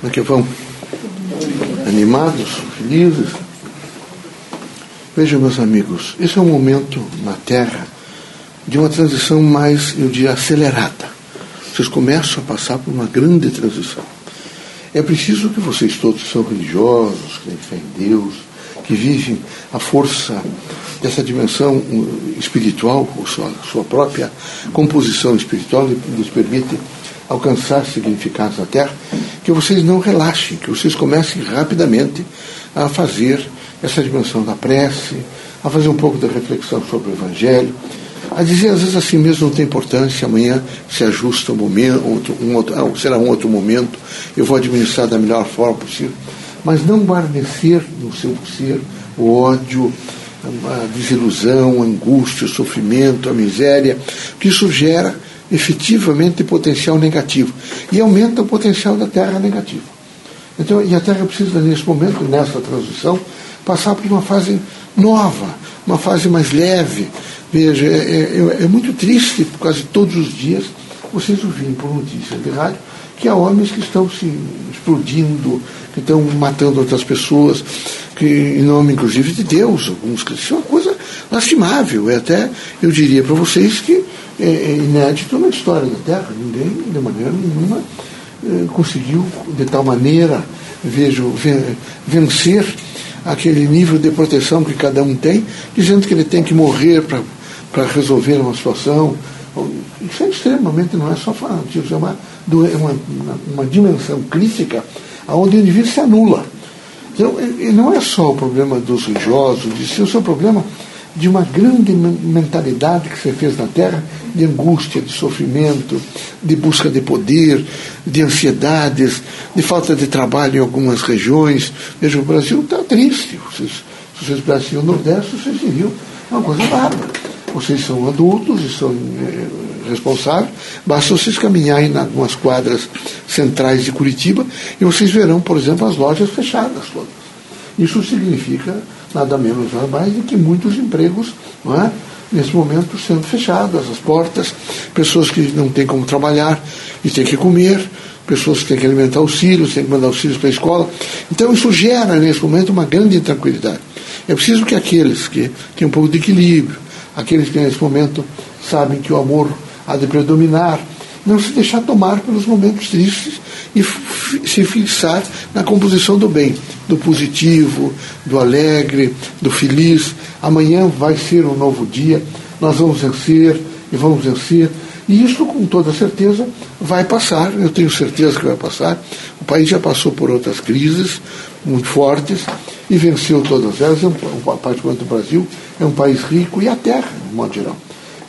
Como é que vão? Animados, felizes? Vejam, meus amigos, esse é um momento na Terra de uma transição mais, eu diria, acelerada. Vocês começam a passar por uma grande transição. É preciso que vocês todos são religiosos, que têm fé em Deus, que vivem a força dessa dimensão espiritual, ou sua, sua própria composição espiritual, nos permite alcançar significados na Terra, que vocês não relaxem, que vocês comecem rapidamente a fazer essa dimensão da prece, a fazer um pouco de reflexão sobre o Evangelho, a dizer às vezes assim mesmo não tem importância, amanhã se ajusta um momento, outro, um outro, será um outro momento, eu vou administrar da melhor forma possível, mas não guarnecer no seu ser o ódio, a desilusão, a angústia, o sofrimento, a miséria, que isso gera efetivamente potencial negativo e aumenta o potencial da Terra negativo. Então, e a Terra precisa, nesse momento, nessa transição, passar por uma fase nova, uma fase mais leve. Veja, é, é, é muito triste, quase todos os dias, vocês ouvirem por notícias de rádio que há homens que estão se explodindo, que estão matando outras pessoas, que, em nome inclusive de Deus, alguns Isso é uma coisa lastimável. É até, eu diria para vocês que é, é inédito na história da Terra. Ninguém, de maneira nenhuma, é, conseguiu, de tal maneira, vejo, vencer aquele nível de proteção que cada um tem, dizendo que ele tem que morrer para resolver uma situação. Isso é extremamente, não é só fanatismo, é uma, uma, uma dimensão crítica onde o indivíduo se anula. Então, não é só o problema dos religiosos, isso é o problema de uma grande mentalidade que você fez na Terra, de angústia, de sofrimento, de busca de poder, de ansiedades, de falta de trabalho em algumas regiões. Veja, o Brasil está triste. Se vocês pegassem o Nordeste, vocês diriam, é uma coisa bárbara. Vocês são adultos e são é, responsáveis, basta vocês caminharem em algumas quadras centrais de Curitiba e vocês verão, por exemplo, as lojas fechadas todas. Isso significa nada menos nada mais do que muitos empregos, não é? nesse momento sendo fechadas as portas, pessoas que não têm como trabalhar e têm que comer, pessoas que têm que alimentar os filhos, têm que mandar os filhos para a escola. Então isso gera nesse momento uma grande intranquilidade. É preciso que aqueles que têm um pouco de equilíbrio, aqueles que nesse momento sabem que o amor há de predominar, não se deixar tomar pelos momentos tristes e se fixar na composição do bem, do positivo, do alegre, do feliz. Amanhã vai ser um novo dia, nós vamos vencer e vamos vencer. E isso, com toda certeza, vai passar, eu tenho certeza que vai passar. O país já passou por outras crises muito fortes e venceu todas elas. Particularmente o Brasil é um país rico e a terra, de modo geral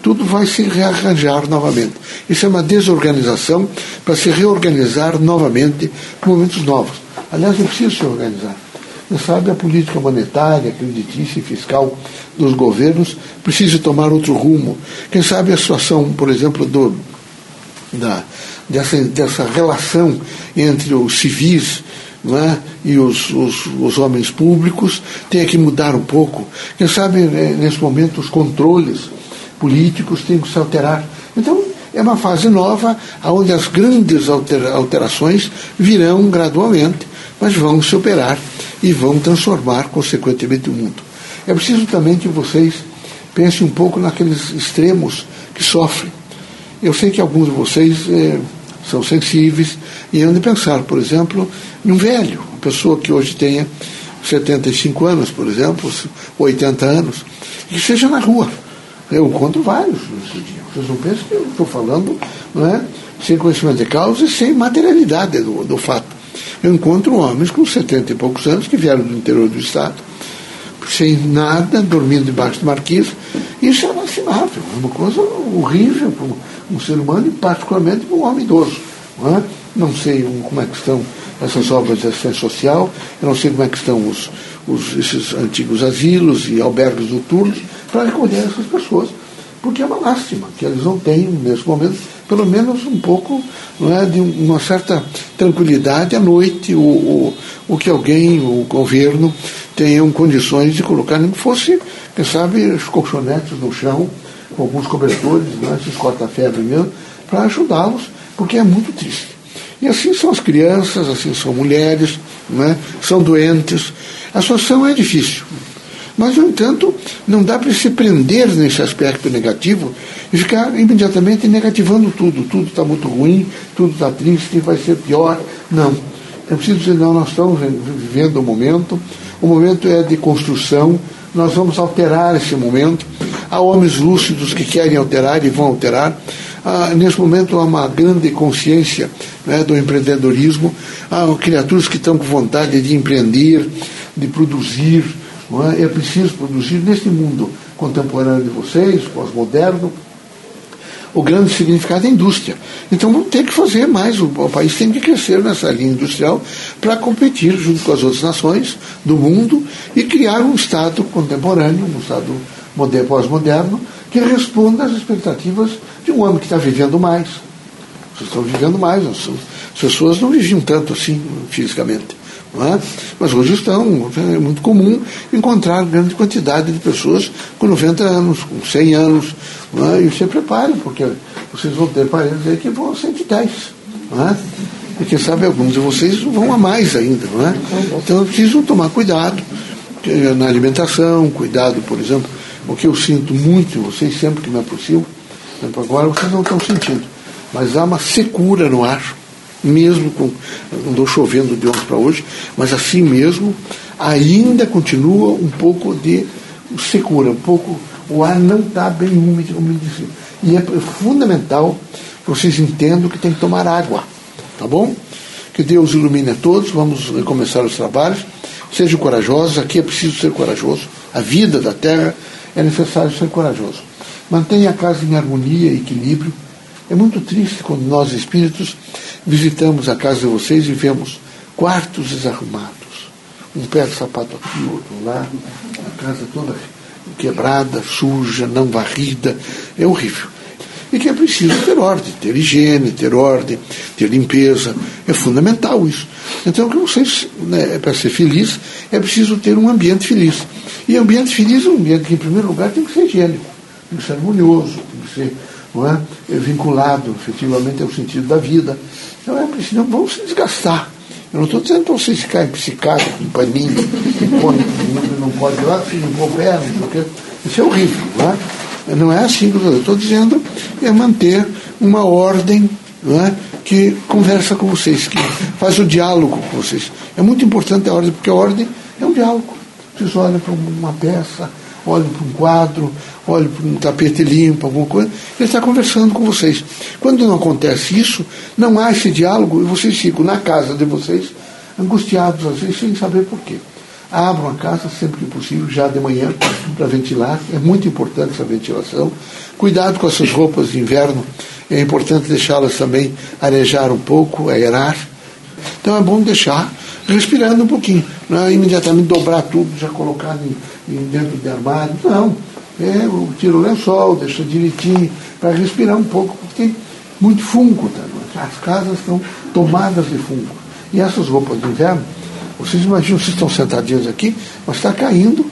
tudo vai se rearranjar novamente. Isso é uma desorganização para se reorganizar novamente com momentos novos. Aliás, é preciso se organizar. Você sabe, a política monetária, creditícia e fiscal dos governos precisa tomar outro rumo. Quem sabe a situação, por exemplo, do, da, dessa, dessa relação entre os civis é? e os, os, os, homens públicos tenha que mudar um pouco. Quem sabe, né, nesse momento, os controles políticos têm que se alterar. Então, é uma fase nova, onde as grandes alterações virão gradualmente, mas vão se operar e vão transformar, consequentemente, o mundo. É preciso também que vocês pensem um pouco naqueles extremos que sofrem. Eu sei que alguns de vocês é, são sensíveis e andam de pensar, por exemplo, em um velho, uma pessoa que hoje tenha 75 anos, por exemplo, 80 anos, e que seja na rua eu encontro vários. Vocês não pensam que eu estou falando não é, sem conhecimento de causa e sem materialidade do, do fato. Eu encontro homens com 70 e poucos anos que vieram do interior do Estado, sem nada, dormindo debaixo de marquise. Isso é lastimável, é uma coisa horrível para um, ser humano e particularmente para um homem idoso. Não, é? não sei como é que estão essas obras de assistência social, eu não sei como é que estão os, os, esses antigos asilos e albergues noturnos, para recolher essas pessoas, porque é uma lástima que eles não tenham, nesse momento, pelo menos um pouco é, de uma certa tranquilidade à noite, ou, o que alguém, o governo, tenham condições de colocar, nem que fosse, quem sabe, os colchonetes no chão, alguns cobertores, né, esses corta-febre mesmo, para ajudá-los, porque é muito triste. E assim são as crianças, assim são mulheres, né? são doentes. A situação é difícil. Mas, no entanto, não dá para se prender nesse aspecto negativo e ficar imediatamente negativando tudo. Tudo está muito ruim, tudo está triste, vai ser pior. Não. É preciso dizer, não, nós estamos vivendo o momento, o momento é de construção, nós vamos alterar esse momento. Há homens lúcidos que querem alterar e vão alterar. Ah, nesse momento há uma grande consciência né, do empreendedorismo. Há criaturas que estão com vontade de empreender, de produzir. É? é preciso produzir neste mundo contemporâneo de vocês, pós-moderno, o grande significado é a indústria. Então vamos ter que fazer mais, o, o país tem que crescer nessa linha industrial para competir junto com as outras nações do mundo e criar um Estado contemporâneo, um Estado pós-moderno, que responda às expectativas de um homem que está vivendo mais. Vocês estão vivendo mais, as pessoas não viviam tanto assim fisicamente. É? Mas hoje estão, é muito comum encontrar grande quantidade de pessoas com 90 anos, com 100 anos. É? E se preparem, porque vocês vão ter parentes aí que vão a 110. É? E quem sabe alguns de vocês vão a mais ainda. Não é? Então precisam tomar cuidado na alimentação, cuidado, por exemplo, o que eu sinto muito em vocês sempre que me aproximo, agora vocês não estão sentindo, mas há uma secura no ar mesmo com, andou chovendo de ontem para hoje, mas assim mesmo ainda continua um pouco de secura, um pouco, o ar não está bem úmido, como disse. E é fundamental que vocês entendam que tem que tomar água, tá bom? Que Deus ilumine a todos, vamos começar os trabalhos. Sejam corajosos, aqui é preciso ser corajoso. A vida da terra é necessário ser corajoso. Mantenha a casa em harmonia e equilíbrio. É muito triste quando nós espíritos visitamos a casa de vocês e vemos quartos desarrumados. Um pé de sapato aqui, outro lá, a casa toda quebrada, suja, não varrida. É horrível. E que é preciso ter ordem, ter higiene, ter ordem, ter limpeza. É fundamental isso. Então, que vocês, né, para ser feliz, é preciso ter um ambiente feliz. E ambiente feliz é um ambiente que, em primeiro lugar, tem que ser higiênico, tem que ser harmonioso, tem que ser não é? é vinculado efetivamente ao sentido da vida. Então é preciso, não vamos se desgastar. Eu não estou dizendo para vocês ficarem psicados, com paninho, não pode ir lá, pé, não o quê. Isso é horrível, não é? Não é assim que eu estou dizendo, é manter uma ordem é? que conversa com vocês, que faz o diálogo com vocês. É muito importante a ordem, porque a ordem é um diálogo. Vocês olham para uma peça, olham para um quadro, olham para um tapete limpo, alguma coisa, ele está conversando com vocês. Quando não acontece isso, não há esse diálogo e vocês ficam na casa de vocês, angustiados às vezes, sem saber por quê. Abram a casa sempre que possível, já de manhã, para ventilar. É muito importante essa ventilação. Cuidado com essas roupas de inverno. É importante deixá-las também arejar um pouco, aerar. Então é bom deixar respirando um pouquinho. Não é imediatamente dobrar tudo, já colocar em, em dentro de armário. Não. É, tira o lençol, deixa direitinho, para respirar um pouco, porque tem muito fungo. Tá? As casas estão tomadas de fungo. E essas roupas de inverno, vocês imaginam, vocês estão sentadinhos aqui, mas está caindo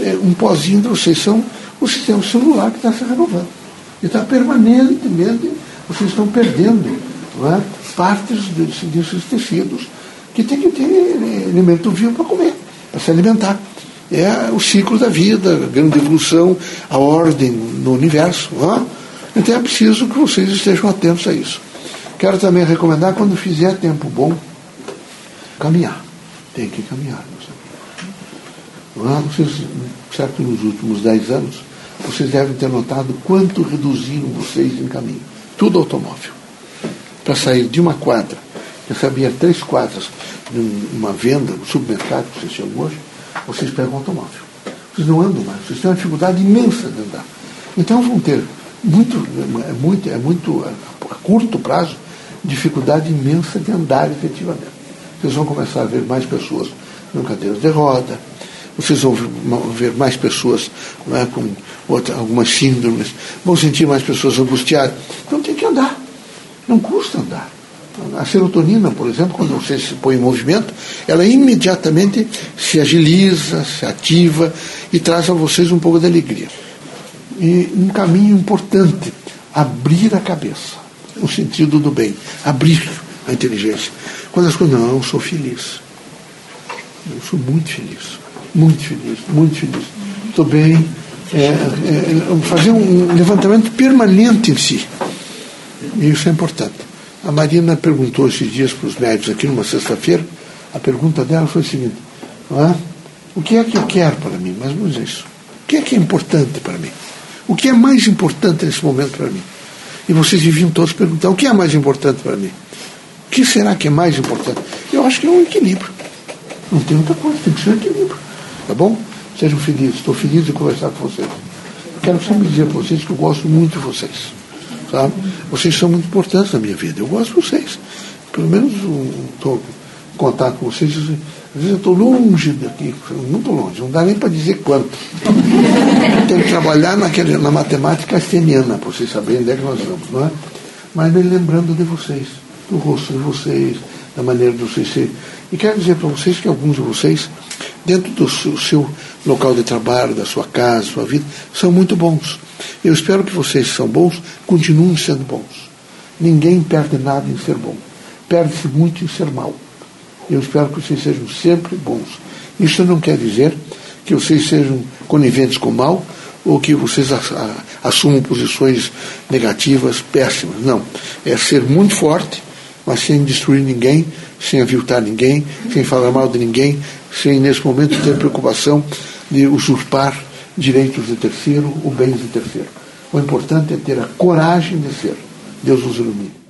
é, um pozinho de vocês. São o sistema celular que está se renovando. E está permanentemente, vocês estão perdendo é? partes desses tecidos que tem que ter alimento vivo para comer, para se alimentar. É o ciclo da vida, a grande evolução, a ordem no universo. Então é preciso que vocês estejam atentos a isso. Quero também recomendar, quando fizer tempo bom, caminhar. Tem que caminhar, meus. É? Vocês, certo, nos últimos dez anos, vocês devem ter notado quanto reduziram vocês em caminho. Tudo automóvel. Para sair de uma quadra sabia três quadras numa venda, no supermercado que vocês chamam hoje, vocês pegam um automóvel. Vocês não andam mais, vocês têm uma dificuldade imensa de andar. Então vão ter muito, é muito, é muito a curto prazo, dificuldade imensa de andar efetivamente. Vocês vão começar a ver mais pessoas em cadeiras de roda, vocês vão ver mais pessoas é, com outra, algumas síndromes, vão sentir mais pessoas angustiadas. Então tem que andar. Não custa andar. A serotonina, por exemplo, quando você se põe em movimento, ela imediatamente se agiliza, se ativa e traz a vocês um pouco de alegria. E um caminho importante, abrir a cabeça, no sentido do bem. Abrir, a inteligência. Quando as coisas, não, eu sou feliz. Eu sou muito feliz. Muito feliz, muito feliz. Estou bem. É, é, fazer um levantamento permanente em si. Isso é importante. A Marina perguntou esses dias para os médicos aqui numa sexta-feira, a pergunta dela foi a seguinte, é? o que é que eu quero para mim? Mas vamos dizer isso. O que é que é importante para mim? O que é mais importante nesse momento para mim? E vocês deviam todos perguntar, o que é mais importante para mim? O que será que é mais importante? Eu acho que é um equilíbrio. Não tem outra coisa, tem que ser um equilíbrio. Tá bom? Sejam felizes. Estou feliz de conversar com vocês. Quero sempre dizer para vocês que eu gosto muito de vocês. Sabe? Vocês são muito importantes na minha vida. Eu gosto de vocês. Pelo menos estou em contato com vocês. Às vezes eu estou longe daqui, muito longe, não dá nem para dizer quanto. Tenho que trabalhar naquele, na matemática esteniana, para vocês saberem onde é que nós vamos, não é? Mas me lembrando de vocês, do rosto de vocês, da maneira de vocês serem. E quero dizer para vocês que alguns de vocês, dentro do seu local de trabalho, da sua casa, sua vida, são muito bons. Eu espero que vocês que são bons continuem sendo bons. Ninguém perde nada em ser bom. Perde-se muito em ser mal. Eu espero que vocês sejam sempre bons. Isso não quer dizer que vocês sejam coniventes com o mal ou que vocês assumam posições negativas, péssimas. Não. É ser muito forte, mas sem destruir ninguém, sem aviltar ninguém, sem falar mal de ninguém, sem nesse momento ter preocupação de usurpar direitos de terceiro ou bens de terceiro. O importante é ter a coragem de ser. Deus nos ilumine.